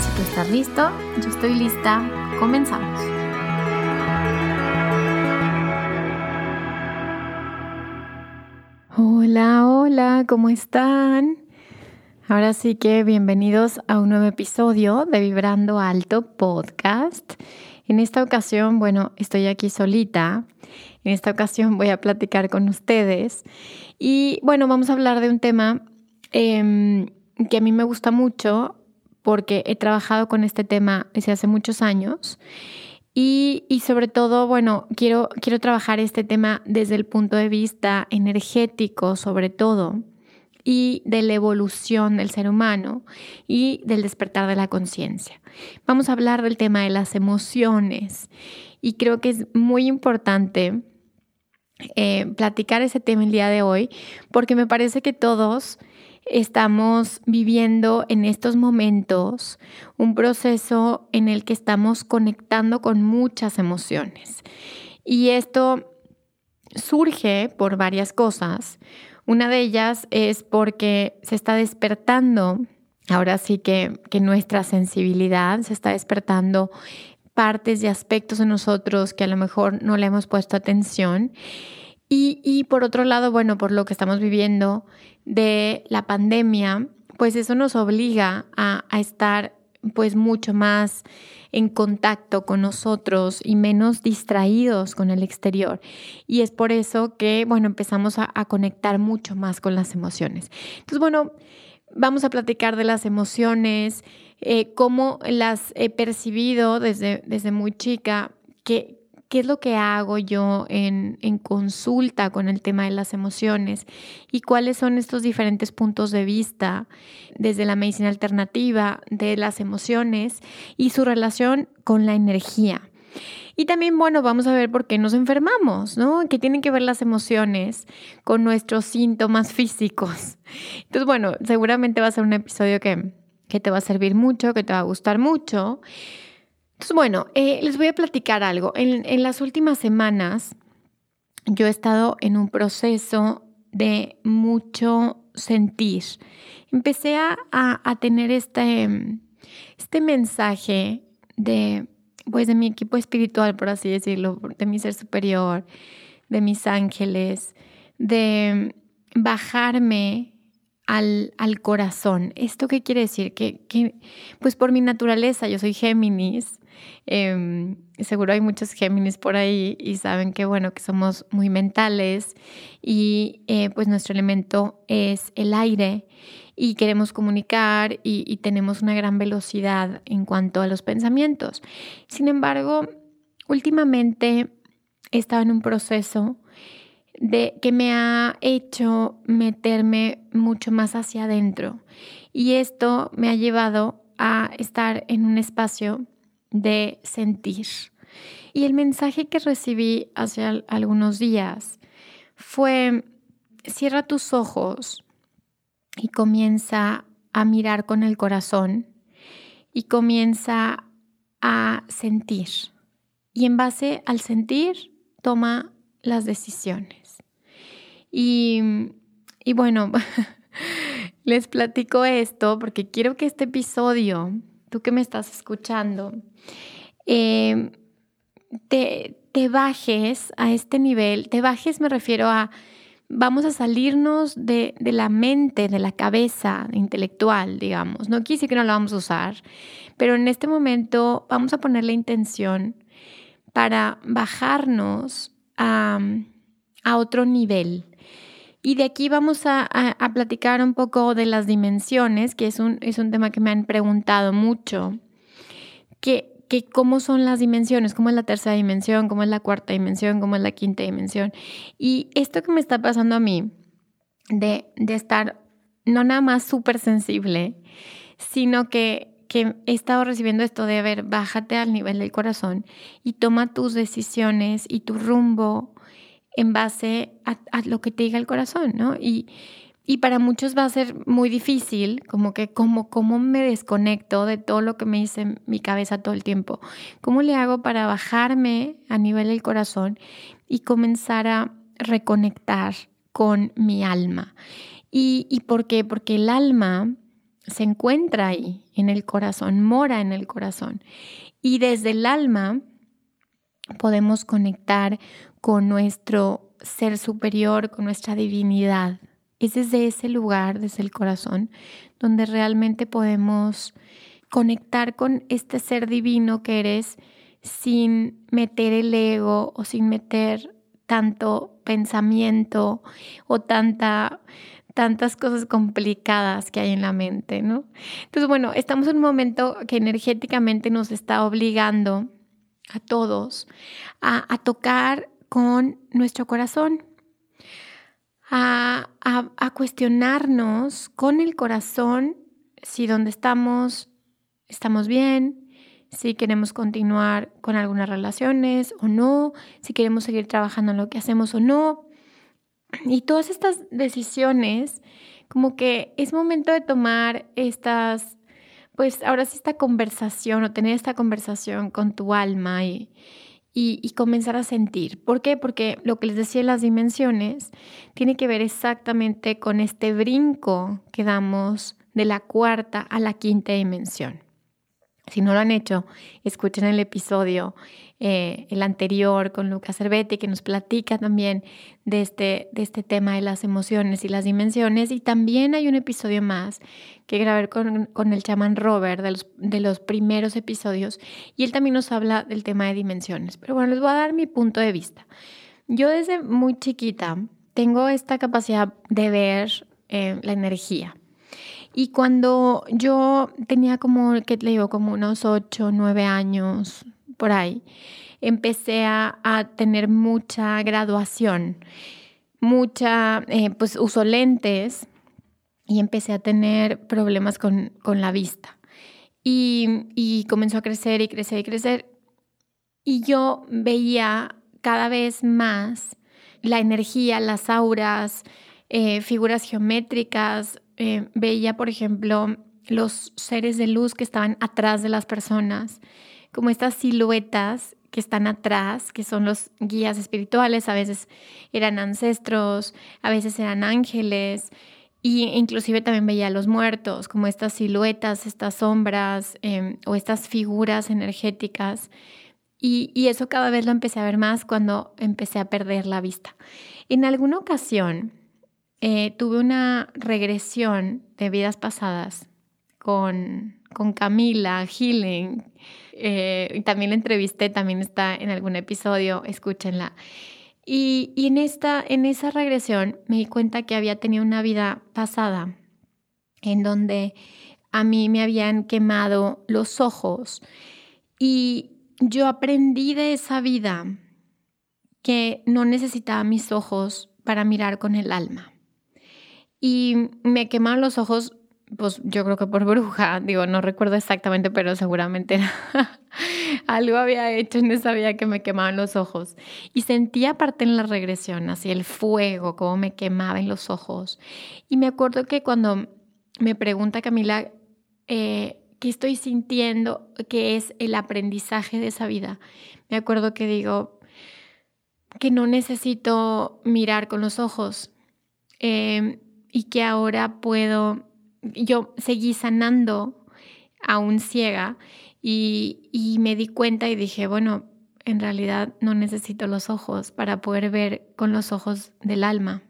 Si tú estás listo, yo estoy lista, comenzamos. Hola, hola, ¿cómo están? Ahora sí que bienvenidos a un nuevo episodio de Vibrando Alto Podcast. En esta ocasión, bueno, estoy aquí solita. En esta ocasión voy a platicar con ustedes. Y bueno, vamos a hablar de un tema em, que a mí me gusta mucho porque he trabajado con este tema desde hace muchos años. Y, sobre todo, bueno, quiero, quiero trabajar este tema desde el punto de vista energético, sobre todo, y de la evolución del ser humano y del despertar de la conciencia. Vamos a hablar del tema de las emociones y creo que es muy importante eh, platicar ese tema el día de hoy porque me parece que todos estamos viviendo en estos momentos un proceso en el que estamos conectando con muchas emociones. Y esto surge por varias cosas. Una de ellas es porque se está despertando, ahora sí que, que nuestra sensibilidad se está despertando partes y aspectos en nosotros que a lo mejor no le hemos puesto atención. Y, y por otro lado, bueno, por lo que estamos viviendo, de la pandemia, pues eso nos obliga a, estar pues mucho más en contacto con nosotros y menos distraídos con el exterior. Y es por eso que, bueno, empezamos a, conectar mucho más con las emociones. Entonces, bueno, vamos a platicar de las emociones, eh, cómo las he percibido desde, desde muy chica, que, qué es lo que hago yo en, consulta con el tema de las emociones y cuáles son estos diferentes puntos de vista desde la medicina alternativa de las emociones y su relación con la energía. Y también, bueno, vamos a ver por qué nos enfermamos, ¿no? Que tienen que ver las emociones con nuestros síntomas físicos. Entonces, bueno, seguramente va a ser un episodio que, que te va a servir mucho, que te va a gustar mucho. Entonces, bueno, eh, les voy a platicar algo. En, las últimas semanas yo he estado en un proceso de mucho sentir. Empecé a, tener este, este mensaje de, pues, de mi equipo espiritual, por así decirlo, de mi ser superior, de mis ángeles, de bajarme al, al, corazón. ¿Esto qué quiere decir? Que, que, pues por mi naturaleza, yo soy Géminis, Em, seguro hay muchos Géminis por ahí y saben que, bueno, que somos muy mentales y eh, pues nuestro elemento es el aire y queremos comunicar y, tenemos una gran velocidad en cuanto a los pensamientos. Sin embargo, últimamente he estado en un proceso de que me ha hecho meterme mucho más hacia adentro y esto me ha llevado a estar en un espacio de sentir. Y el mensaje que recibí hace algunos días fue, cierra tus ojos y comienza a mirar con el corazón y comienza a sentir. Y en base al sentir, toma las decisiones. Y, y bueno, les platico esto porque quiero que este episodio tú que me estás escuchando, em, te, te bajes a este nivel, te bajes me refiero a, vamos a salirnos de, de, la mente, de la cabeza intelectual, digamos. No quise que no la vamos a usar, pero en este momento vamos a poner la intención para bajarnos a, otro nivel. Y de aquí vamos a, platicar un poco de las dimensiones, que es un, es un tema que me han preguntado mucho. Que, que, cómo son las dimensiones, cómo es la tercera dimensión, cómo es la cuarta dimensión, cómo es la quinta dimensión. Y esto que me está pasando a mí, de, de estar no nada más súper sensible, sino que que he estado recibiendo esto de, ver, bájate al nivel del corazón y toma tus decisiones y tu rumbo en base a, lo que te diga el corazón, ¿no? Y, y, para muchos va a ser muy difícil, como que como cómo me desconecto de todo lo que me dice mi cabeza todo el tiempo. ¿Cómo le hago para bajarme a nivel del corazón y comenzar a reconectar con mi alma? ¿Y, y por qué? Porque el alma se encuentra ahí, en el corazón, mora en el corazón. Y desde el alma podemos conectar con nuestro ser superior, con nuestra divinidad. Es desde ese lugar, desde el corazón, donde realmente podemos conectar con este ser divino que eres sin meter el ego o sin meter tanto pensamiento o tanta tantas cosas complicadas que hay en la mente, ¿no? Entonces, bueno, estamos en un momento que energéticamente nos está obligando a todos a, tocar con nuestro corazón, a, a cuestionarnos con el corazón si donde estamos estamos bien, si queremos continuar con algunas relaciones o no, si queremos seguir trabajando en lo que hacemos o no, y todas estas decisiones, como que es momento de tomar estas, pues ahora sí esta conversación o tener esta conversación con tu alma y, y, comenzar a sentir. ¿Por qué? Porque lo que les decía en las dimensiones tiene que ver exactamente con este brinco que damos de la cuarta a la quinta dimensión. Si no lo han hecho, escuchen el episodio, eh, el anterior con Lucas Cervetti, que nos platica también de este, de este tema de las emociones y las dimensiones. Y también hay un episodio más que grabé con, con el chamán Robert de los, de los primeros episodios. Y él también nos habla del tema de dimensiones. Pero bueno, les voy a dar mi punto de vista. Yo desde muy chiquita tengo esta capacidad de ver eh, la energía. Y cuando yo tenía como, ¿qué le digo? Como unos 8, 9 años, por ahí, empecé a, tener mucha graduación, mucha, eh, pues uso lentes y empecé a tener problemas con, la vista. Y, y comenzó a crecer y crecer y crecer. Y yo veía cada vez más la energía, las auras, eh, figuras geométricas, eh, veía, por ejemplo, los seres de luz que estaban atrás de las personas, como estas siluetas que están atrás, que son los guías espirituales, a veces eran ancestros, a veces eran ángeles, y inclusive también veía a los muertos, como estas siluetas, estas sombras em, o estas figuras energéticas. Y, y, eso cada vez lo empecé a ver más cuando empecé a perder la vista. En alguna ocasión eh, tuve una regresión de vidas pasadas con, con Camila Healing. Eh, también la entrevisté, también está en algún episodio, escúchenla. Y, y, en, esta, en esa regresión me di cuenta que había tenido una vida pasada en donde a mí me habían quemado los ojos y yo aprendí de esa vida que no necesitaba mis ojos para mirar con el alma. Y me quemaron los ojos, pues yo creo que por bruja, digo, no recuerdo exactamente, pero seguramente algo había hecho en esa vida que me quemaban los ojos. Y sentía aparte en la regresión, así el fuego, como me quemaba en los ojos. Y me acuerdo que cuando me pregunta Camila, eh, ¿qué estoy sintiendo? ¿Qué es el aprendizaje de esa vida? Me acuerdo que digo que no necesito mirar con los ojos. Eh, y que ahora puedo, yo seguí sanando aún ciega y, y me di cuenta y dije, bueno, en realidad no necesito los ojos para poder ver con los ojos del alma.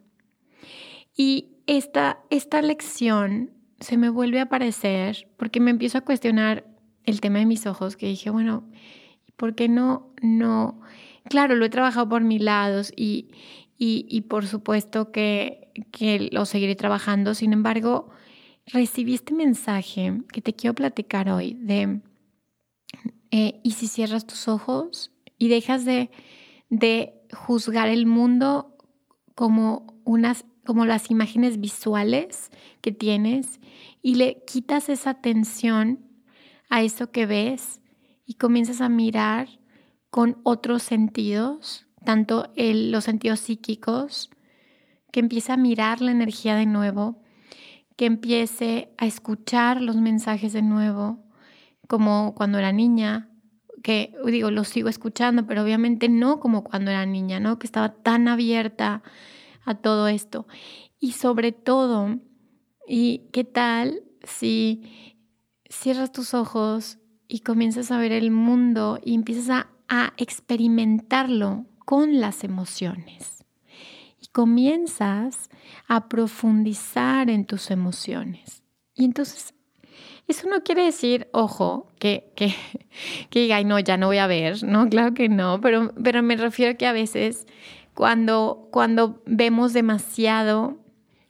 Y esta, esta lección se me vuelve a aparecer porque me empiezo a cuestionar el tema de mis ojos, que dije, bueno, ¿Por qué no, no? Claro, lo he trabajado por mis lados y, y, por supuesto que, lo seguiré trabajando. Sin embargo, recibí este mensaje que te quiero platicar hoy de, eh, ¿y si cierras tus ojos y dejas de, de juzgar el mundo como, unas, como las imágenes visuales que tienes y le quitas esa atención a eso que ves y comienzas a mirar con otros sentidos, tanto los sentidos psíquicos, que empiece a mirar la energía de nuevo, que empiece a escuchar los mensajes de nuevo, como cuando era niña, que digo, los sigo escuchando, pero obviamente no como cuando era niña, ¿no? Que estaba tan abierta a todo esto. Y sobre todo, ¿y qué tal si cierras tus ojos y comienzas a ver el mundo y empiezas a, experimentarlo con las emociones. Y comienzas a profundizar en tus emociones. Y entonces, eso no quiere decir, ojo, que, que, que diga, no, ya no voy a ver, no, claro que no, pero, pero me refiero que a veces cuando, cuando vemos demasiado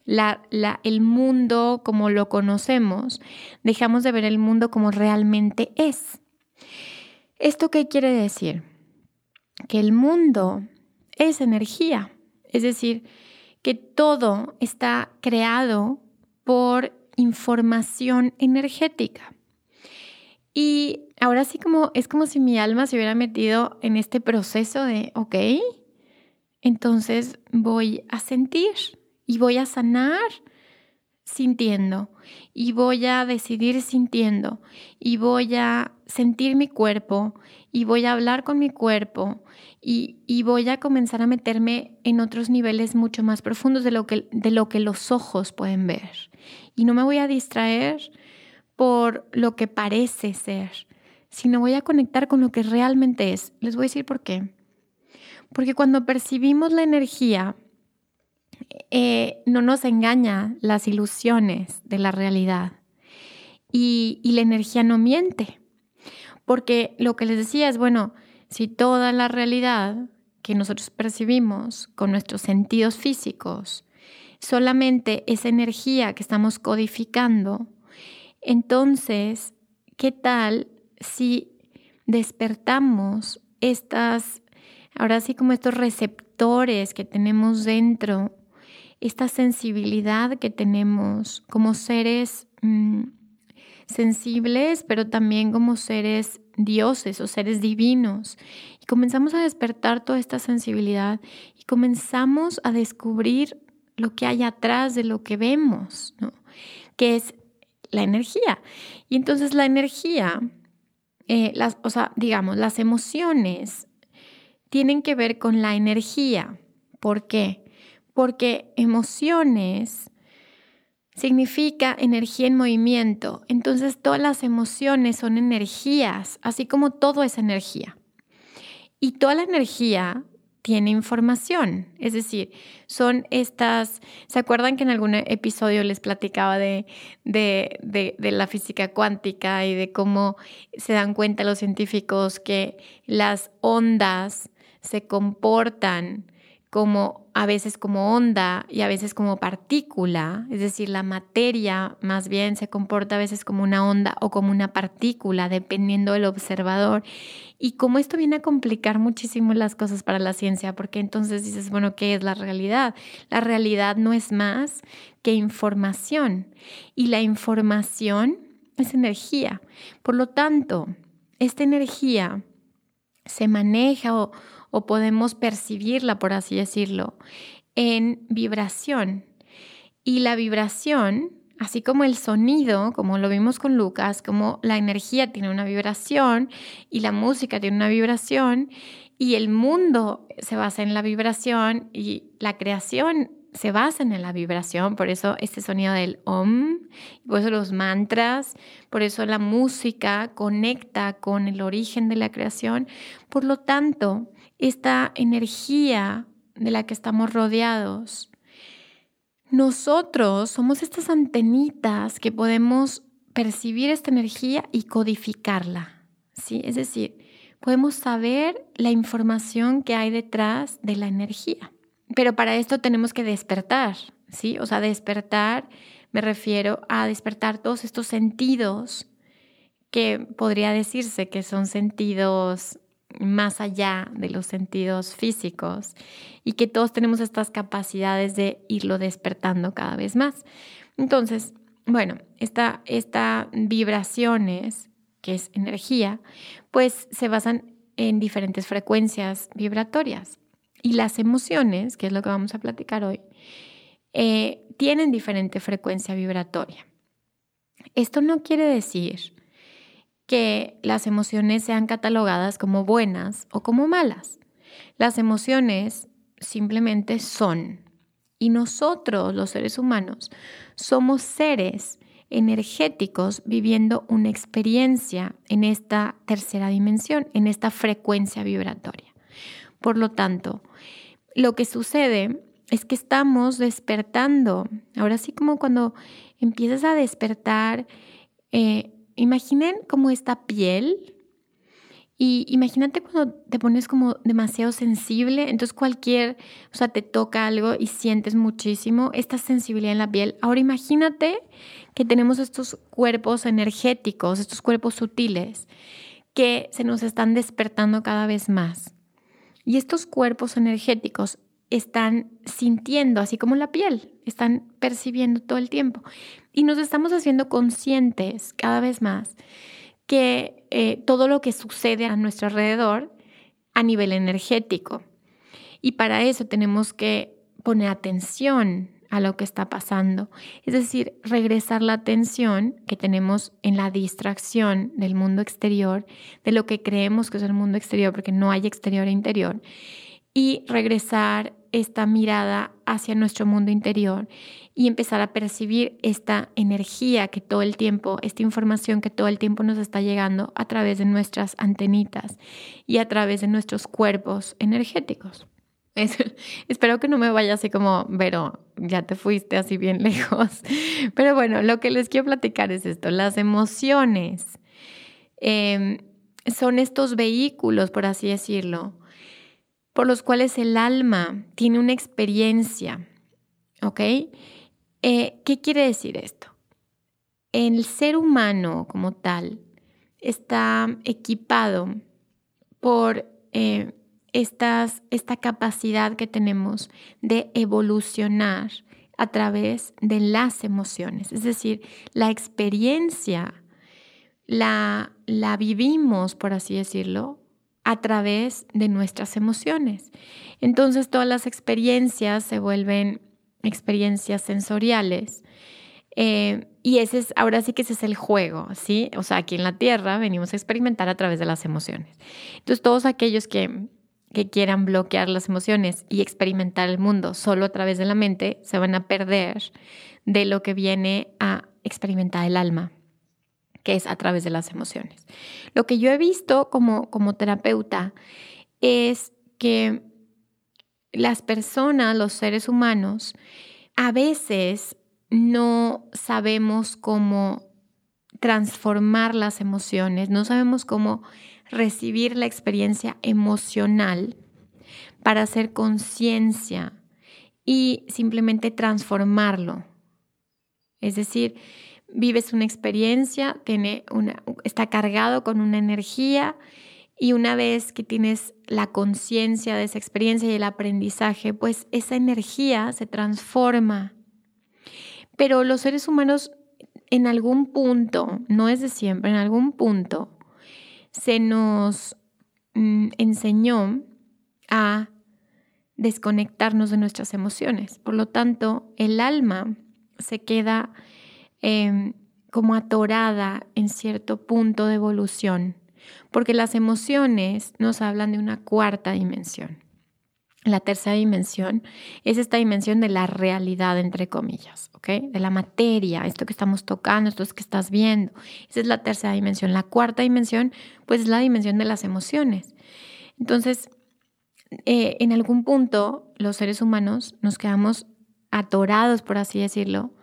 el mundo como lo conocemos, dejamos de ver el mundo como realmente es. ¿Esto qué quiere decir? Que el mundo es energía, es decir, que todo está creado por información energética. Y ahora sí como es como si mi alma se hubiera metido en este proceso de, ok, entonces voy a sentir, y voy a sanar sintiendo y voy a decidir sintiendo y voy a sentir mi cuerpo y voy a hablar con mi cuerpo y, voy a comenzar a meterme en otros niveles mucho más profundos de lo, que, de lo que los ojos pueden ver. Y no me voy a distraer por lo que parece ser, sino voy a conectar con lo que realmente es. Les voy a decir por qué. Porque cuando percibimos la energía, eh, no nos engaña las ilusiones de la realidad y, y la energía no miente. Porque lo que les decía es, bueno, si toda la realidad que nosotros percibimos con nuestros sentidos físicos solamente es energía que estamos codificando, entonces, ¿qué tal si despertamos estas, ahora sí como estos receptores que tenemos dentro esta sensibilidad que tenemos como seres mm, sensibles, pero también como seres dioses o seres divinos. Y comenzamos a despertar toda esta sensibilidad y comenzamos a descubrir lo que hay atrás de lo que vemos, ¿no? que es la energía. Y entonces la energía, eh, las, o sea, digamos, las emociones tienen que ver con la energía. ¿Por qué? porque emociones significa energía en movimiento. Entonces todas las emociones son energías, así como todo es energía. Y toda la energía tiene información, es decir, son estas, ¿se acuerdan que en algún episodio les platicaba de, de, de, la física cuántica y de cómo se dan cuenta los científicos que las ondas se comportan como a veces como onda y a veces como partícula, es decir, la materia más bien se comporta a veces como una onda o como una partícula, dependiendo del observador. Y como esto viene a complicar muchísimo las cosas para la ciencia, porque entonces dices, bueno, ¿qué es la realidad? La realidad no es más que información y la información es energía. Por lo tanto, esta energía se maneja o o podemos percibirla, por así decirlo, en vibración. Y la vibración, así como el sonido, como lo vimos con Lucas, como la energía tiene una vibración y la música tiene una vibración y el mundo se basa en la vibración y la creación se basa en la vibración, por eso este sonido del om, por eso los mantras, por eso la música conecta con el origen de la creación. Por lo tanto, esta energía de la que estamos rodeados. Nosotros somos estas antenitas que podemos percibir esta energía y codificarla. ¿sí? Es decir, podemos saber la información que hay detrás de la energía. Pero para esto tenemos que despertar, ¿sí? O sea, despertar, me refiero a despertar todos estos sentidos que podría decirse que son sentidos más allá de los sentidos físicos y que todos tenemos estas capacidades de irlo despertando cada vez más. Entonces, bueno, estas esta vibraciones, que es energía, pues se basan en diferentes frecuencias vibratorias. Y las emociones, que es lo que vamos a platicar hoy, eh, tienen diferente frecuencia vibratoria. Esto no quiere decir que las emociones sean catalogadas como buenas o como malas. Las emociones simplemente son. Y nosotros, los seres humanos, somos seres energéticos viviendo una experiencia en esta tercera dimensión, en esta frecuencia vibratoria. Por lo tanto, lo que sucede es que estamos despertando. Ahora sí como cuando empiezas a despertar eh, imaginen como esta piel y imagínate cuando te pones como demasiado sensible, entonces cualquier, o sea, te toca algo y sientes muchísimo esta sensibilidad en la piel. Ahora imagínate que tenemos estos cuerpos energéticos, estos cuerpos sutiles que se nos están despertando cada vez más. Y estos cuerpos energéticos están sintiendo, así como la piel, están percibiendo todo el tiempo. Y nos estamos haciendo conscientes cada vez más que eh, todo lo que sucede a nuestro alrededor a nivel energético. Y para eso tenemos que poner atención a lo que está pasando. Es decir, regresar la atención que tenemos en la distracción del mundo exterior, de lo que creemos que es el mundo exterior, porque no hay exterior e interior, y regresar esta mirada hacia nuestro mundo interior y empezar a percibir esta energía que todo el tiempo, esta información que todo el tiempo nos está llegando a través de nuestras antenitas y a través de nuestros cuerpos energéticos. espero que no me vaya así como, pero ya te fuiste así bien lejos. Pero bueno, lo que les quiero platicar es esto, las emociones em, son estos vehículos, por así decirlo, por los cuales el alma tiene una experiencia. ¿Ok? Eh, ¿Qué quiere decir esto? El ser humano como tal está equipado por eh, esta capacidad que tenemos de evolucionar a través de las emociones. Es decir, la experiencia la vivimos, por así decirlo, a través de nuestras emociones. Entonces todas las experiencias se vuelven experiencias sensoriales. Eh, y ese es, ahora sí que ese es el juego, ¿sí? O sea, aquí en la Tierra venimos a experimentar a través de las emociones. Entonces, todos aquellos que, que quieran bloquear las emociones y experimentar el mundo solo a través de la mente, se van a perder de lo que viene a experimentar el alma que es a través de las emociones. Lo que yo he visto como, como terapeuta es que las personas, los seres humanos, a veces no sabemos cómo transformar las emociones, no sabemos cómo recibir la experiencia emocional para hacer conciencia y simplemente transformarlo. Es decir, vives una experiencia, tiene una, está cargado con una energía y una vez que tienes la conciencia de esa experiencia y el aprendizaje, pues esa energía se transforma. Pero los seres humanos en algún punto, no es de siempre, en algún punto, se nos mm, enseñó a desconectarnos de nuestras emociones. Por lo tanto, el alma se queda Em, como atorada en cierto punto de evolución, porque las emociones nos hablan de una cuarta dimensión. La tercera dimensión es esta dimensión de la realidad, entre comillas, ¿ok? De la materia, esto que estamos tocando, esto que estás viendo. Esa es la tercera dimensión. La cuarta dimensión, pues es la dimensión de las emociones. Entonces, eh, en algún punto, los seres humanos nos quedamos atorados, por así decirlo,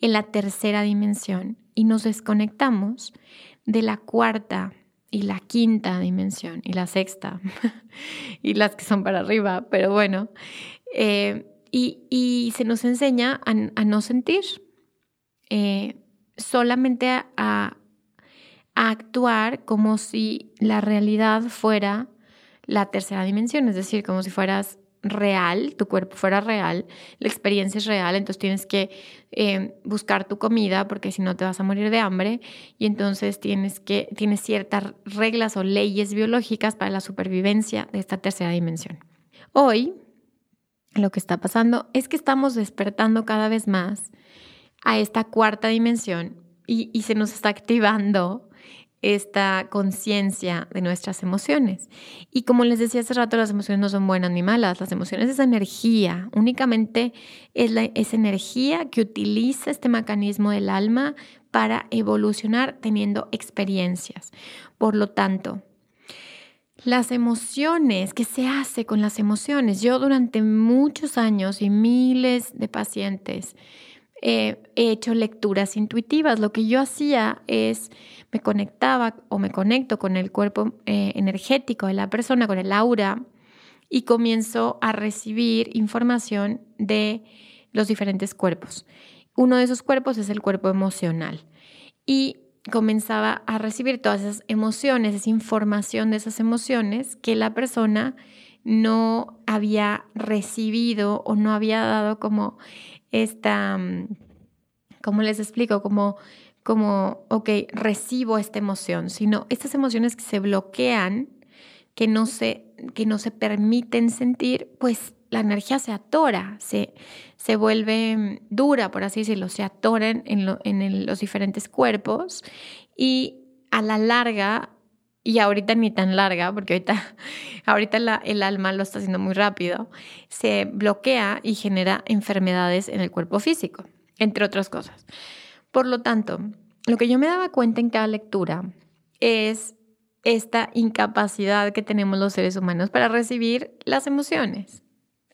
en la tercera dimensión y nos desconectamos de la cuarta y la quinta dimensión y la sexta y las que son para arriba, pero bueno. Eh, y, se nos enseña a, no sentir, eh, solamente a, a, actuar como si la realidad fuera la tercera dimensión, es decir, como si fueras real, tu cuerpo fuera real, la experiencia es real, entonces tienes que eh, buscar tu comida porque si no te vas a morir de hambre y entonces tienes que tienes ciertas reglas o leyes biológicas para la supervivencia de esta tercera dimensión. Hoy lo que está pasando es que estamos despertando cada vez más a esta cuarta dimensión y, y se nos está activando esta conciencia de nuestras emociones. Y como les decía hace rato, las emociones no son buenas ni malas, las emociones es energía, únicamente es, la, energía que utiliza este mecanismo del alma para evolucionar teniendo experiencias. Por lo tanto, las emociones, ¿qué se hace con las emociones? Yo durante muchos años y miles de pacientes, he hecho lecturas intuitivas. Lo que yo hacía es me conectaba o me conecto con el cuerpo eh, energético de la persona, con el aura, y comienzo a recibir información de los diferentes cuerpos. Uno de esos cuerpos es el cuerpo emocional. Y comenzaba a recibir todas esas emociones, esa información de esas emociones que la persona no había recibido o no había dado como esta, mm, ¿cómo les explico? Como, como, ok, recibo esta emoción, sino estas emociones que se bloquean, que no se, que no se permiten sentir, pues la energía se atora, se, se vuelve mm, dura, por así decirlo, se atora en, en los diferentes cuerpos y a la larga y ahorita ni tan larga, porque ahorita, ahorita el alma lo está haciendo muy rápido, se bloquea y genera enfermedades en el cuerpo físico, entre otras cosas. Por lo tanto, lo que yo me daba cuenta en cada lectura es esta incapacidad que tenemos los seres humanos para recibir las emociones,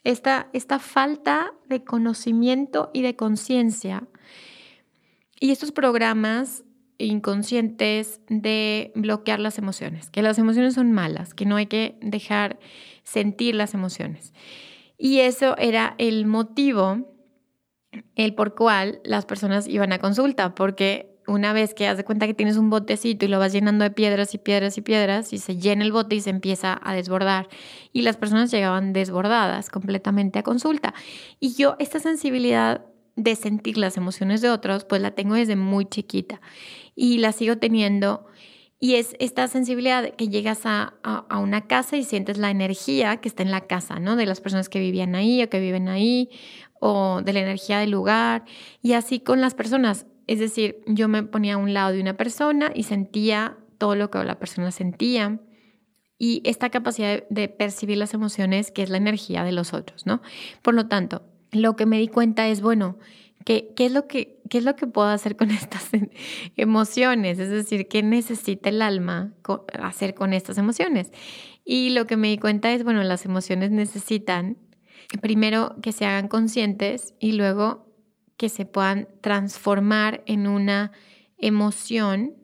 esta, esta falta de conocimiento y de conciencia. Y estos programas inconscientes de bloquear las emociones, que las emociones son malas, que no hay que dejar sentir las emociones. Y eso era el motivo, el por cual las personas iban a consulta, porque una vez que das de cuenta que tienes un botecito y lo vas llenando de piedras y piedras y piedras, y se llena el bote y se empieza a desbordar. Y las personas llegaban desbordadas completamente a consulta. Y yo esta sensibilidad de sentir las emociones de otros, pues la tengo desde muy chiquita y la sigo teniendo. Y es esta sensibilidad que llegas a, una casa y sientes la energía que está en la casa, ¿no? De las personas que vivían ahí o que viven ahí, o de la energía del lugar. Y así con las personas. Es decir, yo me ponía a un lado de una persona y sentía todo lo que la persona sentía. Y esta capacidad de percibir las emociones, que es la energía de los otros, ¿no? Por lo tanto, lo que me di cuenta es, bueno, ¿qué, qué es, lo que, qué es lo que puedo hacer con estas emociones? Es decir, ¿qué necesita el alma hacer con estas emociones? Y lo que me di cuenta es, bueno, las emociones necesitan primero que se hagan conscientes y luego que se puedan transformar en una emoción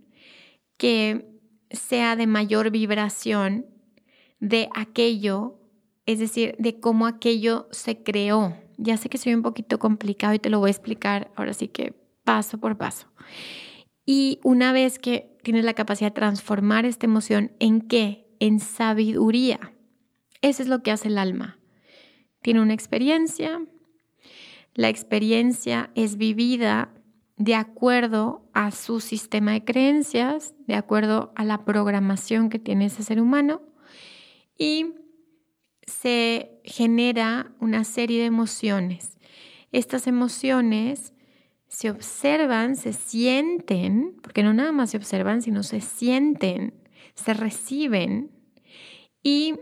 que sea de mayor vibración de aquello, es decir, de cómo aquello se creó, ya sé que soy un poquito complicado y te lo voy a explicar ahora sí que paso por paso. Y una vez que tienes la capacidad de transformar esta emoción en qué? En sabiduría. Eso es lo que hace el alma. Tiene una experiencia. La experiencia es vivida de acuerdo a su sistema de creencias, de acuerdo a la programación que tiene ese ser humano. Y se genera una serie de emociones. Estas emociones se observan, se sienten, porque no nada más se observan, sino se sienten, se reciben y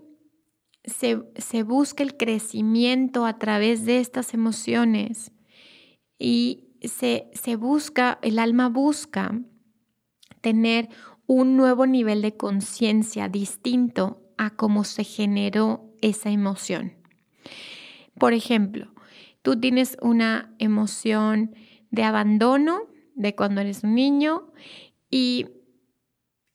se, se busca el crecimiento a través de estas emociones y se, se busca, el alma busca tener un nuevo nivel de conciencia distinto a cómo se generó esa emoción. Por ejemplo, tú tienes una emoción de abandono de cuando eres un niño y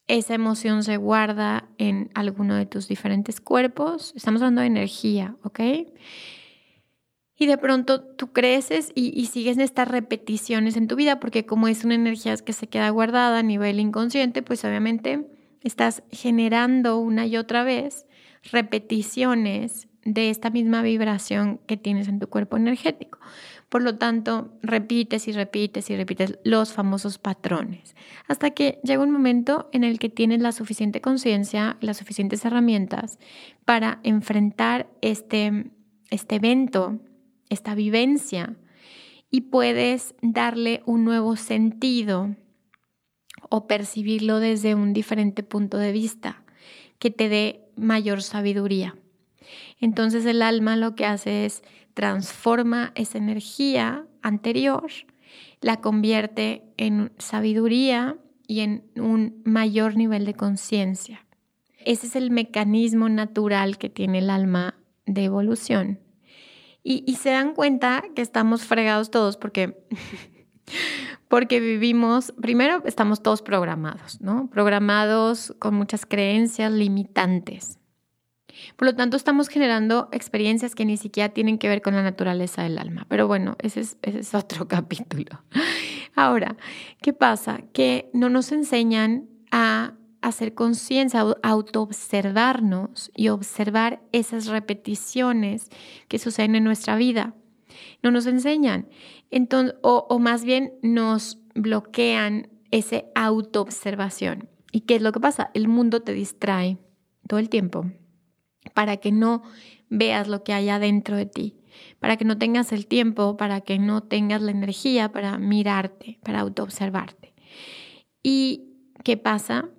esa emoción se guarda en alguno de tus diferentes cuerpos. Estamos hablando de energía, ¿ok? Y de pronto tú creces y, y, sigues estas repeticiones en tu vida, porque como es una energía que se queda guardada a nivel inconsciente, pues obviamente estás generando una y otra vez repeticiones de esta misma vibración que tienes en tu cuerpo energético. Por lo tanto, repites y repites y repites los famosos patrones, hasta que llega un momento en el que tienes la suficiente conciencia, las suficientes herramientas para enfrentar este, este evento, esta vivencia, y puedes darle un nuevo sentido o percibirlo desde un diferente punto de vista que te dé mayor sabiduría. Entonces el alma lo que hace es transforma esa energía anterior, la convierte en sabiduría y en un mayor nivel de conciencia. Ese es el mecanismo natural que tiene el alma de evolución. Y, se dan cuenta que estamos fregados todos porque, porque vivimos, primero estamos todos programados, ¿no? Programados con muchas creencias limitantes. Por lo tanto, estamos generando experiencias que ni siquiera tienen que ver con la naturaleza del alma. Pero bueno, ese es, otro capítulo. Ahora, ¿qué pasa? Que no nos enseñan a hacer conciencia, autoobservarnos y observar esas repeticiones que suceden en nuestra vida. No nos enseñan. Entonces, o, o más bien nos bloquean esa autoobservación. ¿Y qué es lo que pasa? El mundo te distrae todo el tiempo para que no veas lo que hay adentro de ti, para que no tengas el tiempo, para que no tengas la energía para mirarte, para autoobservarte. ¿Y qué pasa?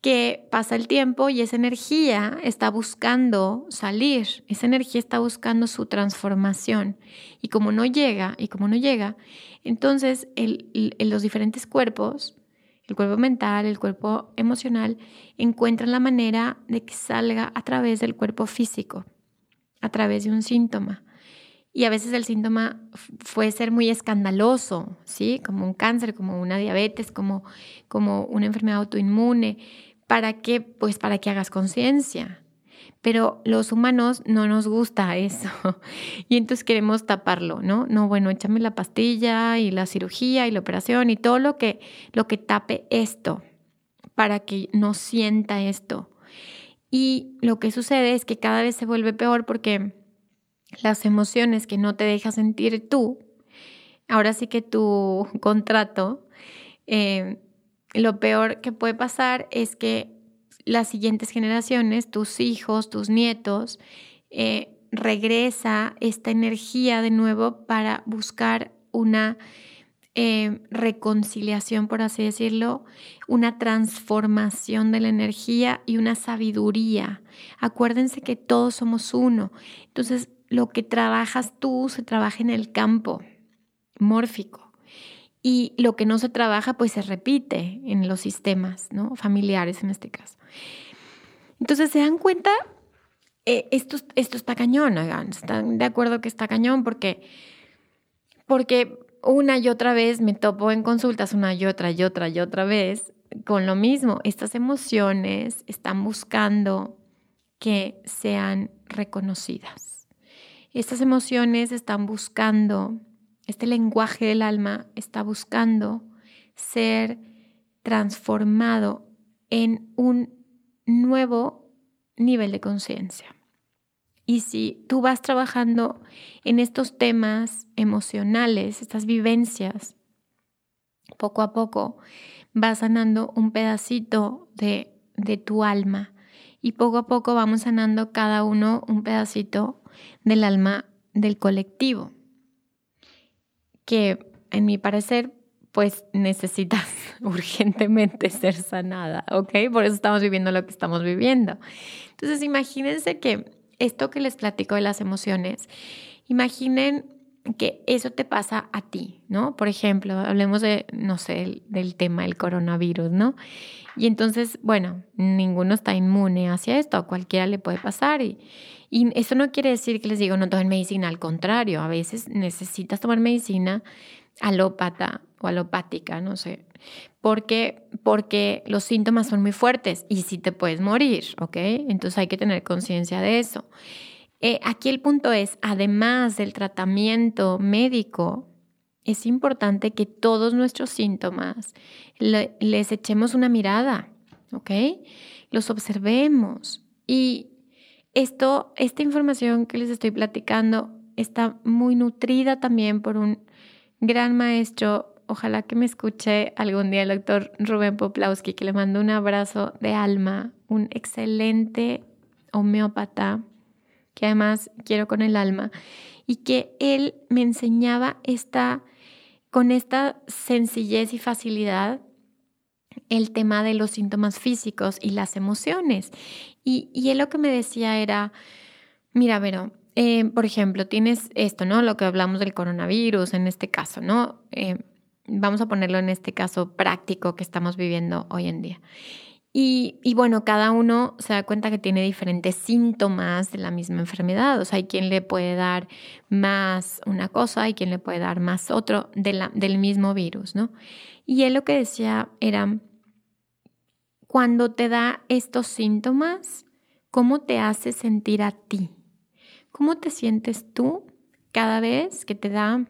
Que pasa el tiempo y esa energía está buscando salir, esa energía está buscando su transformación. Y como no llega, y como no llega, entonces los diferentes cuerpos el cuerpo mental, el cuerpo emocional, encuentran la manera de que salga a través del cuerpo físico, a través de un síntoma. Y a veces el síntoma puede ser muy escandaloso, ¿sí? Como un cáncer, como una diabetes, como, como una enfermedad autoinmune. ¿Para qué? Pues para que hagas conciencia pero los humanos no nos gusta eso y entonces queremos taparlo, ¿no? No, bueno, échame la pastilla y la cirugía y la operación y todo lo que, lo que tape esto para que no sienta esto. Y lo que sucede es que cada vez se vuelve peor porque las emociones que no te dejas sentir tú, ahora sí que tu contrato, eh, lo peor que puede pasar es que las siguientes generaciones, tus hijos, tus nietos, eh, regresa esta energía de nuevo para buscar una eh, reconciliación, por así decirlo, una transformación de la energía y una sabiduría. Acuérdense que todos somos uno. Entonces, lo que trabajas tú se trabaja en el campo mórfico y lo que no se trabaja pues se repite en los sistemas familiares en este caso. Entonces se dan cuenta, eh, esto, esto está cañón, están de acuerdo que está cañón porque, porque una y otra vez me topo en consultas, una y otra y otra y otra vez con lo mismo. Estas emociones están buscando que sean reconocidas. Estas emociones están buscando este lenguaje del alma está buscando ser transformado en un nuevo nivel de conciencia. Y si tú vas trabajando en estos temas emocionales, estas vivencias, poco a poco vas sanando un pedacito de, de tu alma y poco a poco vamos sanando cada uno un pedacito del alma del colectivo que en mi parecer pues necesitas urgentemente ser sanada, ¿ok? Por eso estamos viviendo lo que estamos viviendo. Entonces imagínense que esto que les platico de las emociones, imaginen que eso te pasa a ti, ¿no? Por ejemplo, hablemos de, no sé, del tema del coronavirus, ¿no? Y entonces, bueno, ninguno está inmune hacia esto, a cualquiera le puede pasar y, y eso no quiere decir que les digo no tomen medicina, al contrario, a veces necesitas tomar medicina alópata o alopática, no sé. Porque, porque los síntomas son muy fuertes y si te puedes morir, ¿ok? Entonces hay que tener conciencia de eso. Eh, aquí el punto es, además del tratamiento médico, es importante que todos nuestros síntomas les echemos una mirada, ¿ok? Los observemos. Y esto, esta información que les estoy platicando está muy nutrida también por un gran maestro. Ojalá que me escuche algún día el doctor Rubén Poplawski, que le mando un abrazo de alma, un excelente homeópata que además quiero con el alma, y que él me enseñaba esta, con esta sencillez y facilidad el tema de los síntomas físicos y las emociones. Y, y él lo que me decía era, mira, Vero, eh, por ejemplo, tienes esto, ¿no? Lo que hablamos del coronavirus en este caso, ¿no? Eh, vamos a ponerlo en este caso práctico que estamos viviendo hoy en día. Y, bueno, cada uno se da cuenta que tiene diferentes síntomas de la misma enfermedad. O sea, hay quien le puede dar más una cosa, hay quien le puede dar más otro del mismo virus, ¿no? Y él lo que decía era, cuando te da estos síntomas, ¿cómo te hace sentir a ti? ¿Cómo te sientes tú cada vez que te da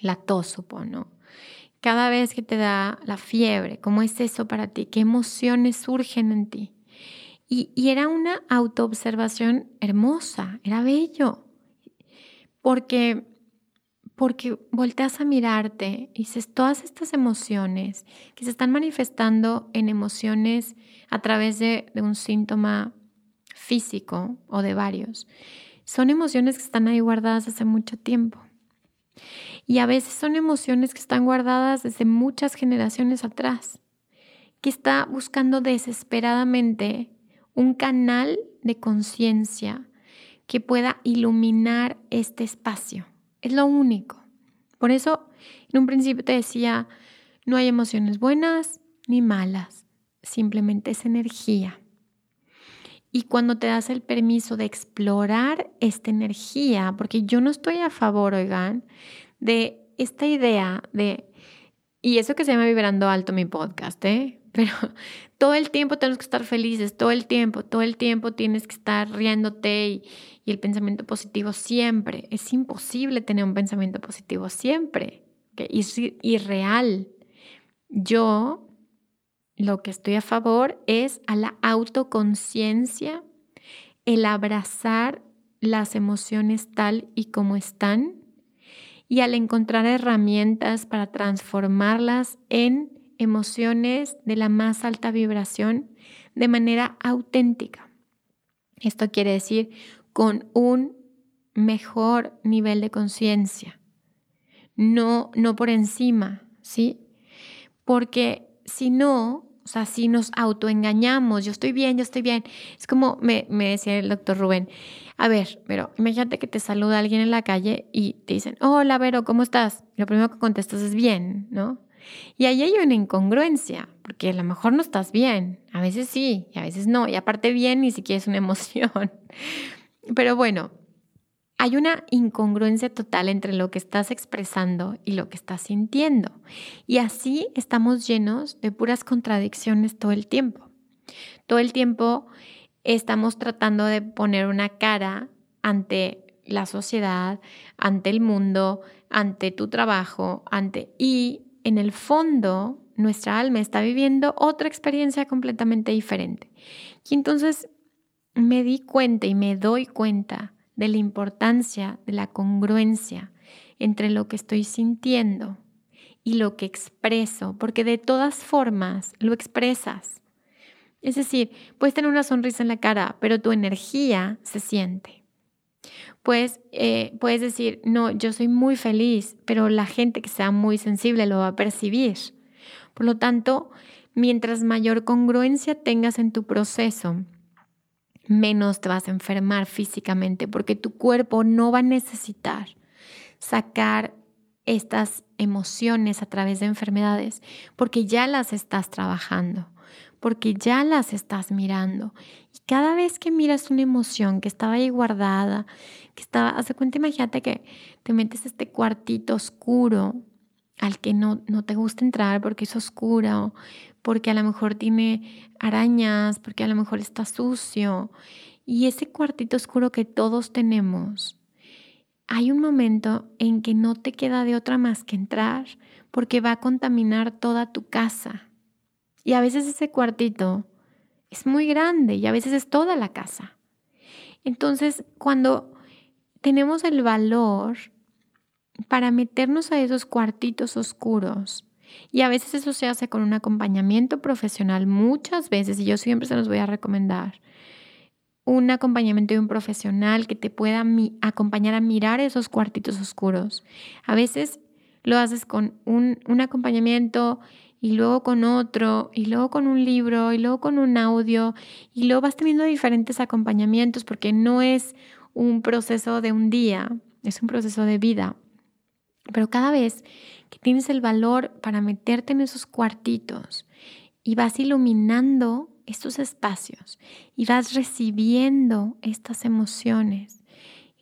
la tos, supongo? cada vez que te da la fiebre, ¿cómo es eso para ti? ¿Qué emociones surgen en ti? Y, era una autoobservación hermosa, era bello, porque, porque volteas a mirarte y dices, todas estas emociones que se están manifestando en emociones a través de, de un síntoma físico o de varios, son emociones que están ahí guardadas hace mucho tiempo. Y a veces son emociones que están guardadas desde muchas generaciones atrás, que está buscando desesperadamente un canal de conciencia que pueda iluminar este espacio. Es lo único. Por eso, en un principio te decía, no hay emociones buenas ni malas, simplemente es energía. Y cuando te das el permiso de explorar esta energía, porque yo no estoy a favor, oigan, de esta idea de, y eso que se llama Vibrando Alto mi podcast, ¿eh? Pero todo el tiempo tenemos que estar felices, todo el tiempo, todo el tiempo tienes que estar riéndote y, y el pensamiento positivo siempre. Es imposible tener un pensamiento positivo siempre. Y es irreal. Yo lo que estoy a favor es a la autoconciencia, el abrazar las emociones tal y como están y al encontrar herramientas para transformarlas en emociones de la más alta vibración de manera auténtica. Esto quiere decir con un mejor nivel de conciencia, no, no por encima, ¿sí? Porque si no, o sea, si nos autoengañamos, yo estoy bien, yo estoy bien. Es como me, me decía el doctor Rubén, a ver, pero imagínate que te saluda alguien en la calle y te dicen, hola, Vero, ¿cómo estás? Lo primero que contestas es bien, ¿no? Y ahí hay una incongruencia, porque a lo mejor no estás bien, a veces sí, y a veces no, y aparte bien ni siquiera es una emoción. Pero bueno, hay una incongruencia total entre lo que estás expresando y lo que estás sintiendo. Y así estamos llenos de puras contradicciones todo el tiempo. Todo el tiempo estamos tratando de poner una cara ante la sociedad, ante el mundo, ante tu trabajo, ante y en el fondo nuestra alma está viviendo otra experiencia completamente diferente. Y entonces me di cuenta y me doy cuenta de la importancia de la congruencia entre lo que estoy sintiendo y lo que expreso, porque de todas formas lo expresas. Es decir, puedes tener una sonrisa en la cara, pero tu energía se siente. Pues puedes decir, no, yo soy muy feliz, pero la gente que sea muy sensible lo va a percibir. Por lo tanto, mientras mayor congruencia tengas en tu proceso, menos te vas a enfermar físicamente, porque tu cuerpo no va a necesitar sacar estas emociones a través de enfermedades, porque ya las estás trabajando porque ya las estás mirando. Y cada vez que miras una emoción que estaba ahí guardada, que estaba, hace cuenta, imagínate que te metes a este cuartito oscuro al que no, no te gusta entrar porque es oscuro, porque a lo mejor tiene arañas, porque a lo mejor está sucio. Y ese cuartito oscuro que todos tenemos, hay un momento en que no te queda de otra más que entrar porque va a contaminar toda tu casa. Y a veces ese cuartito es muy grande y a veces es toda la casa. Entonces, cuando tenemos el valor para meternos a esos cuartitos oscuros, y a veces eso se hace con un acompañamiento profesional, muchas veces, y yo siempre se los voy a recomendar, un acompañamiento de un profesional que te pueda acompañar a mirar esos cuartitos oscuros. A veces lo haces con un, acompañamiento y luego con otro, y luego con un libro, y luego con un audio, y luego vas teniendo diferentes acompañamientos porque no es un proceso de un día, es un proceso de vida. Pero cada vez que tienes el valor para meterte en esos cuartitos y vas iluminando estos espacios y vas recibiendo estas emociones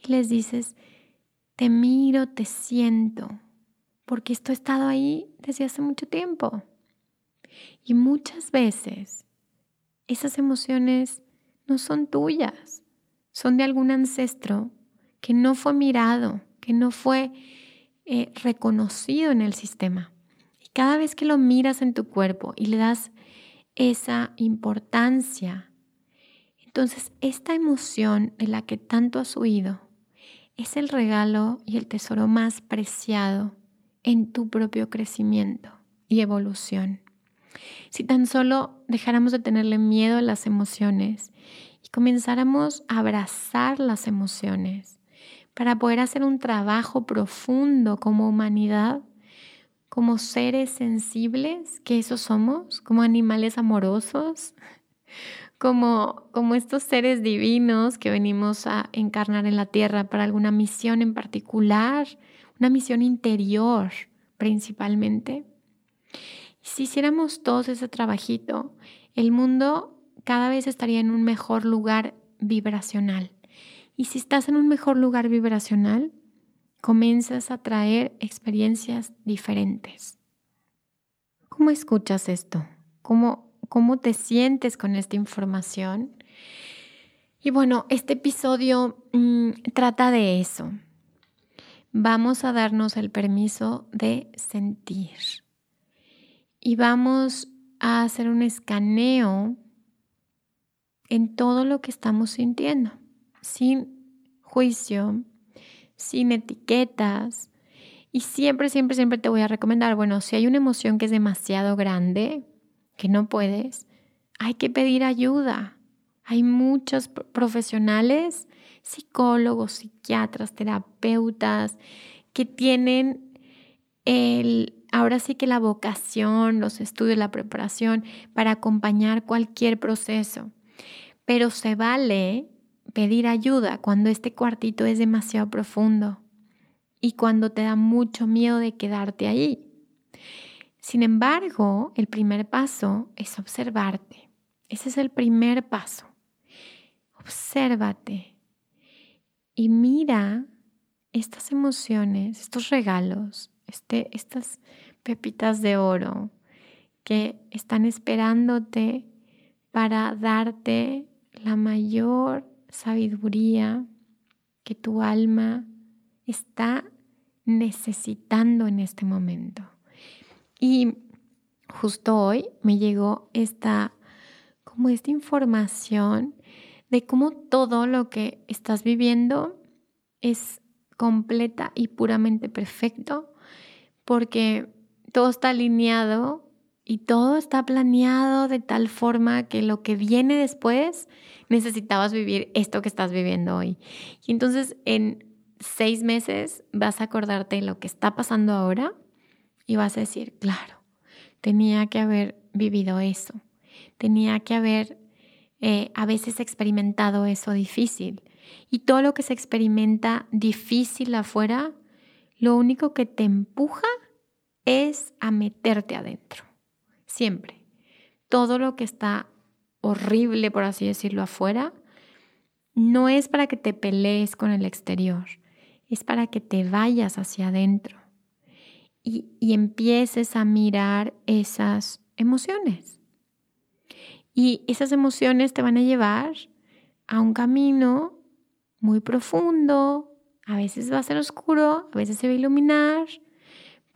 y les dices, te miro, te siento, porque esto ha estado ahí desde hace mucho tiempo. Y muchas veces esas emociones no son tuyas, son de algún ancestro que no fue mirado, que no fue eh, reconocido en el sistema. Y cada vez que lo miras en tu cuerpo y le das esa importancia, entonces esta emoción de la que tanto has huido es el regalo y el tesoro más preciado en tu propio crecimiento y evolución. Si tan solo dejáramos de tenerle miedo a las emociones y comenzáramos a abrazar las emociones, para poder hacer un trabajo profundo como humanidad, como seres sensibles, que eso somos, como animales amorosos, como, como estos seres divinos que venimos a encarnar en la tierra para alguna misión en particular, una misión interior principalmente. Si hiciéramos todos ese trabajito, el mundo cada vez estaría en un mejor lugar vibracional. Y si estás en un mejor lugar vibracional, comienzas a traer experiencias diferentes. ¿Cómo escuchas esto? ¿Cómo, cómo te sientes con esta información? Y bueno, este episodio mm, trata de eso. Vamos a darnos el permiso de sentir. Y vamos a hacer un escaneo en todo lo que estamos sintiendo sin juicio, sin etiquetas. Y siempre, siempre, siempre te voy a recomendar, bueno, si hay una emoción que es demasiado grande, que no puedes, hay que pedir ayuda. Hay muchos profesionales, psicólogos, psiquiatras, terapeutas, que tienen el, ahora sí que la vocación, los estudios, la preparación para acompañar cualquier proceso. Pero se vale pedir ayuda cuando este cuartito es demasiado profundo y cuando te da mucho miedo de quedarte ahí. Sin embargo, el primer paso es observarte. Ese es el primer paso. Obsérvate y mira estas emociones, estos regalos, este, estas pepitas de oro que están esperándote para darte la mayor sabiduría que tu alma está necesitando en este momento. Y justo hoy me llegó esta como esta información de cómo todo lo que estás viviendo es completa y puramente perfecto porque todo está alineado y todo está planeado de tal forma que lo que viene después necesitabas vivir esto que estás viviendo hoy. Y entonces en seis meses vas a acordarte de lo que está pasando ahora y vas a decir, claro, tenía que haber vivido eso, tenía que haber eh, a veces experimentado eso difícil. Y todo lo que se experimenta difícil afuera, lo único que te empuja es a meterte adentro siempre. Todo lo que está horrible, por así decirlo, afuera, no es para que te pelees con el exterior, es para que te vayas hacia adentro. y, y empieces a mirar esas emociones. Y esas emociones te van a llevar a un camino muy profundo, a veces va a ser oscuro, a veces se va a iluminar,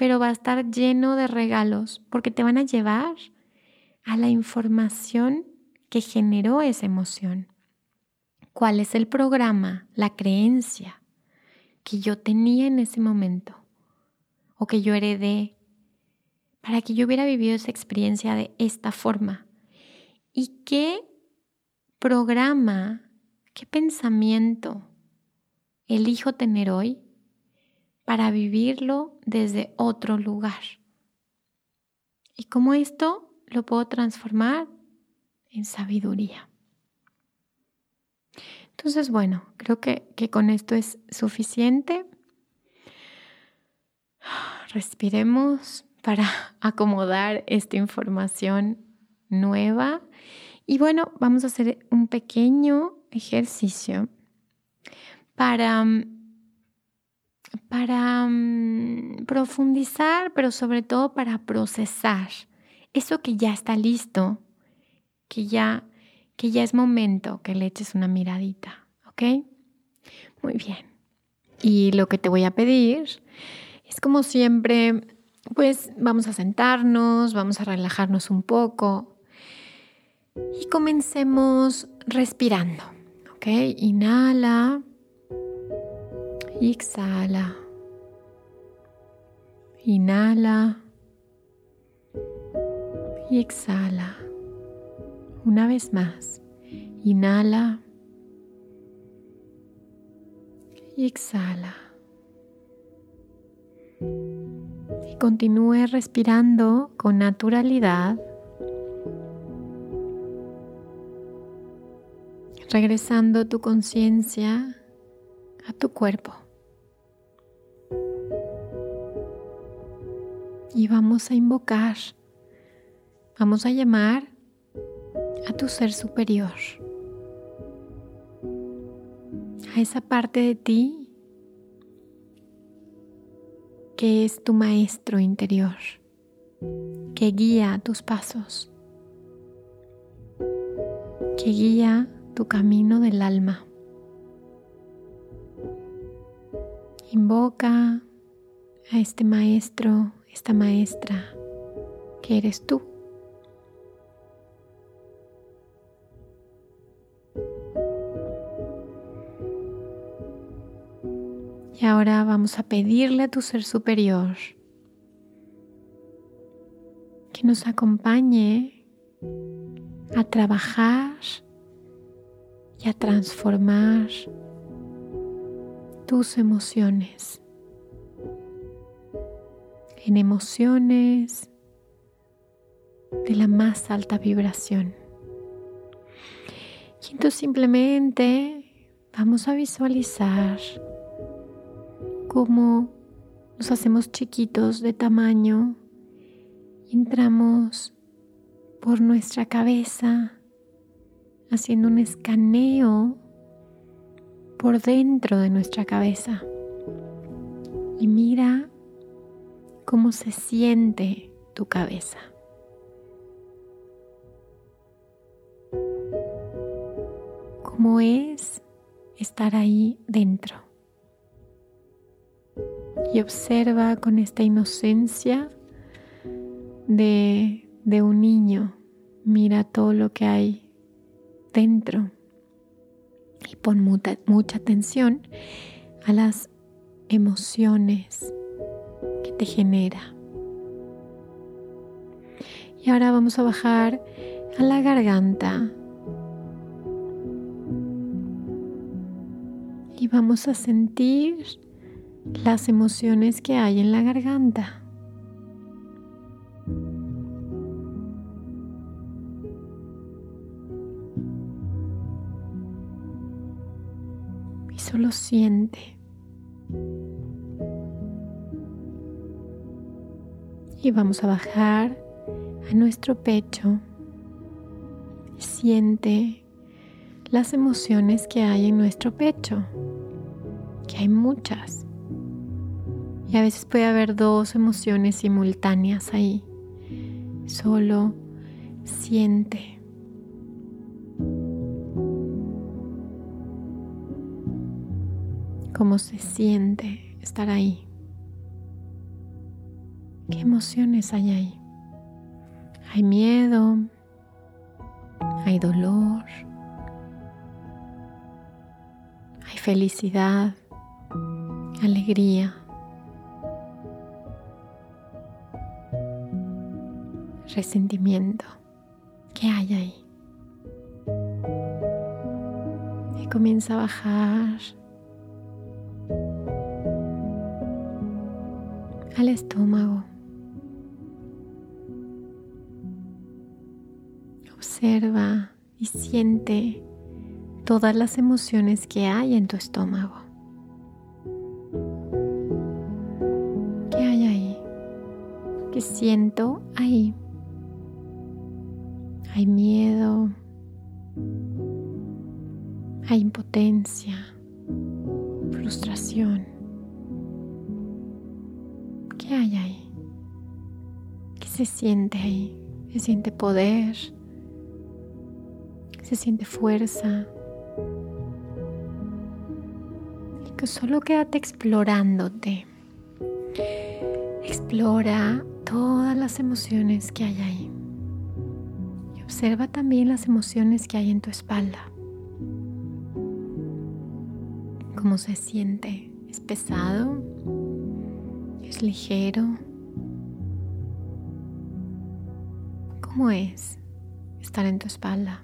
pero va a estar lleno de regalos porque te van a llevar a la información que generó esa emoción. ¿Cuál es el programa, la creencia que yo tenía en ese momento o que yo heredé para que yo hubiera vivido esa experiencia de esta forma? ¿Y qué programa, qué pensamiento elijo tener hoy para vivirlo desde otro lugar? Y cómo esto lo puedo transformar en sabiduría. Entonces, bueno, creo que, que con esto es suficiente. Respiremos para acomodar esta información nueva. Y bueno, vamos a hacer un pequeño ejercicio para, para mm, profundizar, pero sobre todo para procesar eso que ya está listo, que ya, que ya es momento que le eches una miradita, ¿ok? Muy bien. Y lo que te voy a pedir es como siempre, pues vamos a sentarnos, vamos a relajarnos un poco y comencemos respirando, ¿ok? Inhala exhala. Inhala y exhala. Una vez más, inhala y exhala. Y continúe respirando con naturalidad, regresando tu conciencia a tu cuerpo. Y vamos a invocar Vamos a llamar a tu ser superior, a esa parte de ti que es tu maestro interior, que guía tus pasos, que guía tu camino del alma. Invoca a este maestro, esta maestra que eres tú. Y ahora vamos a pedirle a tu ser superior que nos acompañe a trabajar y a transformar tus emociones en emociones de la más alta vibración. Y entonces simplemente vamos a visualizar cómo nos hacemos chiquitos de tamaño y entramos por nuestra cabeza haciendo un escaneo por dentro de nuestra cabeza. Y mira cómo se siente tu cabeza. Cómo es estar ahí dentro y observa con esta inocencia de, un niño. Mira todo lo que hay dentro y pon mucha, mucha atención a las emociones genera. Y ahora vamos a bajar a la garganta y vamos a sentir las emociones que hay en la garganta. Y solo siente. Y vamos a bajar a nuestro pecho. Siente las emociones que hay en nuestro pecho, que hay muchas Y a veces puede haber dos emociones simultáneas ahí. Solo siente. ¿Cómo se siente estar ahí? ¿Qué emociones hay ahí? Hay miedo, hay dolor, hay felicidad, alegría, resentimiento. ¿Qué hay ahí? Y comienza a bajar al estómago. Observa y siente todas las emociones que hay en tu estómago. ¿Qué hay ahí? ¿Qué siento ahí? Hay miedo, hay impotencia, frustración. ¿Qué hay ahí? ¿Qué se siente ahí? ¿Se siente poder? ¿Se siente fuerza? Y que solo quédate explorándote. Explora todas las emociones que hay ahí. Y observa también las emociones que hay en tu espalda. ¿Cómo se siente? ¿Es pesado? ¿Es ligero? ¿Cómo es estar en tu espalda?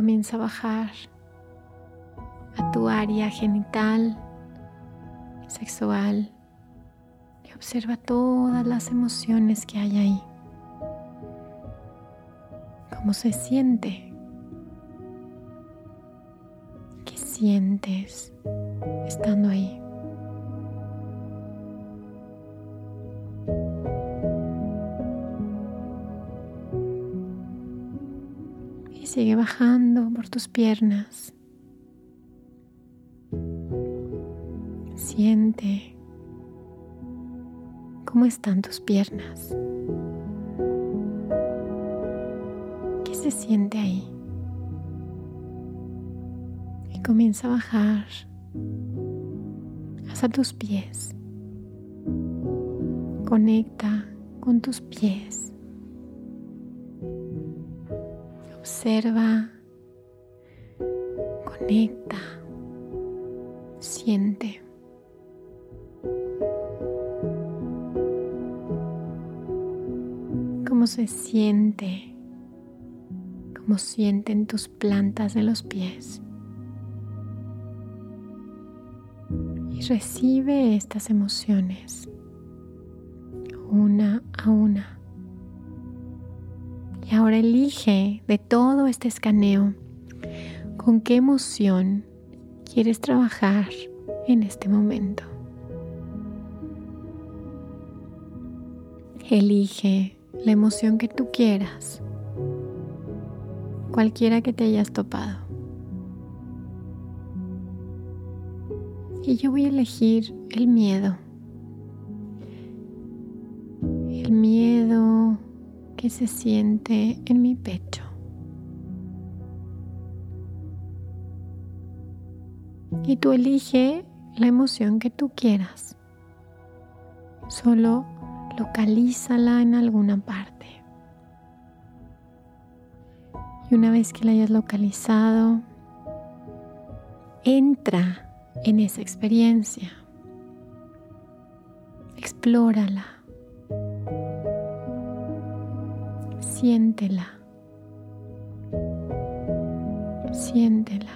Comienza a bajar a tu área genital, sexual, y observa todas las emociones que hay ahí. ¿Cómo se siente? ¿Qué sientes estando ahí? Bajando por tus piernas. Siente cómo están tus piernas. ¿Qué se siente ahí? Y comienza a bajar hasta tus pies. Conecta con tus pies. Observa. Conecta. Siente. cómo se siente, cómo sienten tus plantas de los pies. Y recibe estas emociones una a una. Elige de todo este escaneo con qué emoción quieres trabajar en este momento. Elige la emoción que tú quieras, cualquiera que te hayas topado. Y yo voy a elegir el miedo. El miedo que se siente en mi pecho. Y tú elige la emoción que tú quieras. Solo localízala en alguna parte. Y una vez que la hayas localizado, entra en esa experiencia. Explórala. Siéntela. Siéntela.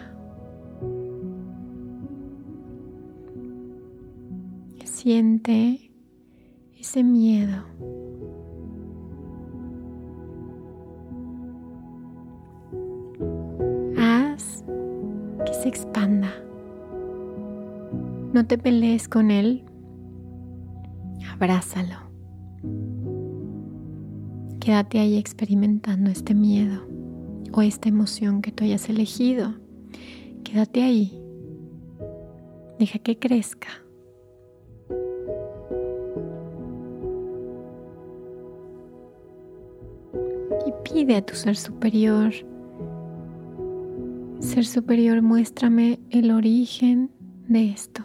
Siente ese miedo. Haz que se expanda. No te pelees con él. Abrázalo. Quédate ahí experimentando este miedo o esta emoción que tú hayas elegido. Quédate ahí. Deja que crezca. Y pide a tu ser superior. Ser superior, muéstrame el origen de esto.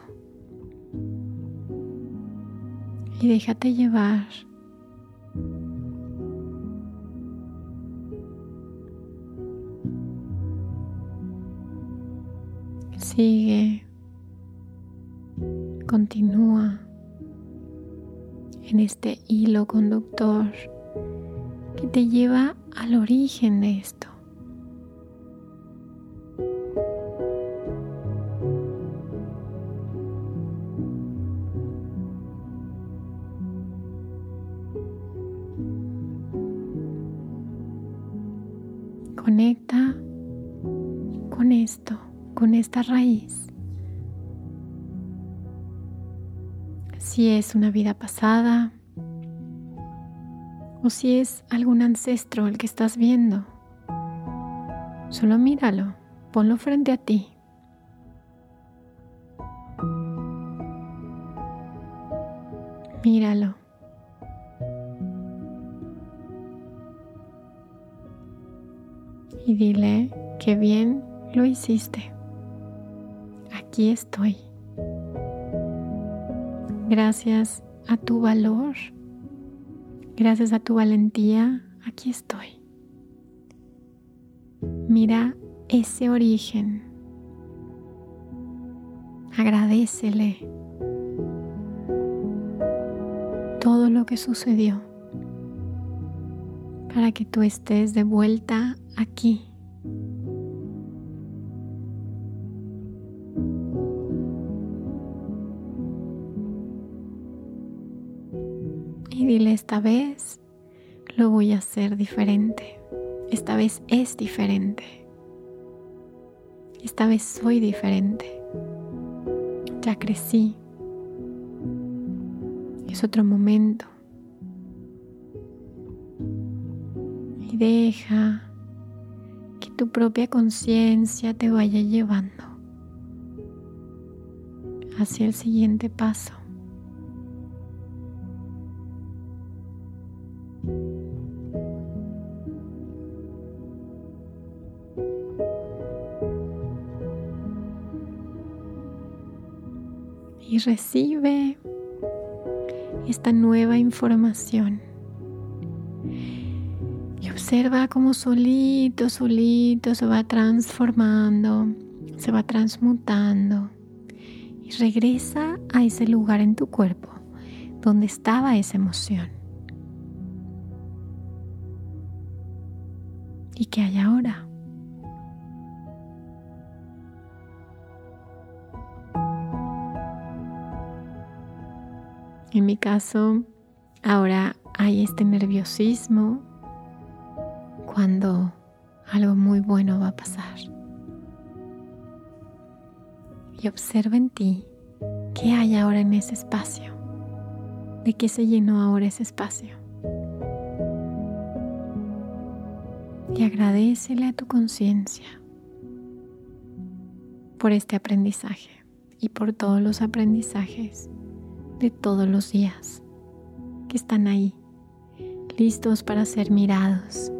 Y déjate llevar Sigue. Continúa en este hilo conductor que te lleva al origen de esto. Una vida pasada, o si es algún ancestro el que estás viendo. Solo míralo, ponlo frente a ti. Míralo. Y dile que bien lo hiciste. Aquí estoy. Gracias a tu valor Gracias a tu valentía, aquí estoy. Mira ese origen. Agradecele todo lo que sucedió para que tú estés de vuelta aquí. Esta vez lo voy a hacer diferente. Esta vez es diferente. Esta vez soy diferente. Ya crecí. Es otro momento. Y deja que tu propia conciencia te vaya llevando hacia el siguiente paso. Recibe esta nueva información. Y observa cómo solito, solito se va transformando, se va transmutando. Y regresa a ese lugar en tu cuerpo donde estaba esa emoción. ¿Y qué hay ahora? En mi caso, ahora hay este nerviosismo cuando algo muy bueno va a pasar. Y observa en ti qué hay ahora en ese espacio, de qué se llenó ahora ese espacio. Y agradecele a tu conciencia por este aprendizaje y por todos los aprendizajes de todos los días que están ahí, listos para ser mirados.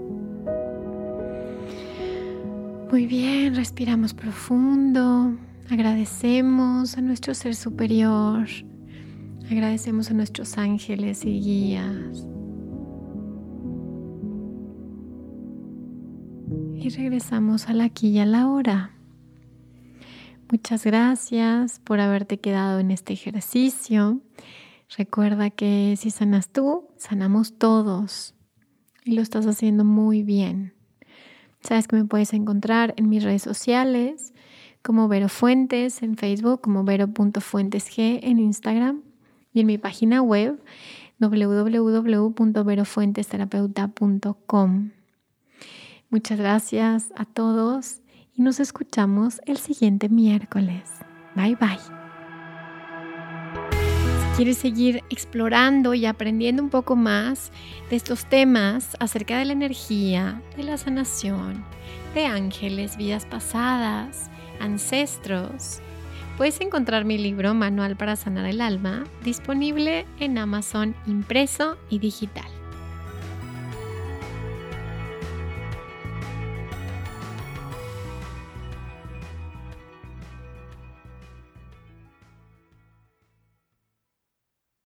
Muy bien, respiramos profundo, agradecemos a nuestro ser superior, agradecemos a nuestros ángeles y guías. Y regresamos a la aquí y a la hora. Muchas gracias por haberte quedado en este ejercicio. Recuerda que si sanas tú, sanamos todos. Y lo estás haciendo muy bien. Sabes que me puedes encontrar en mis redes sociales como Vero Fuentes en Facebook, como vero.fuentesg en Instagram y en mi página web www.verofuentesterapeuta.com. Muchas gracias a todos y nos escuchamos el siguiente miércoles. Bye bye. Quieres seguir explorando y aprendiendo un poco más de estos temas acerca de la energía, de la sanación, de ángeles, vidas pasadas, ancestros, puedes encontrar mi libro Manual para Sanar el Alma disponible en Amazon impreso y digital.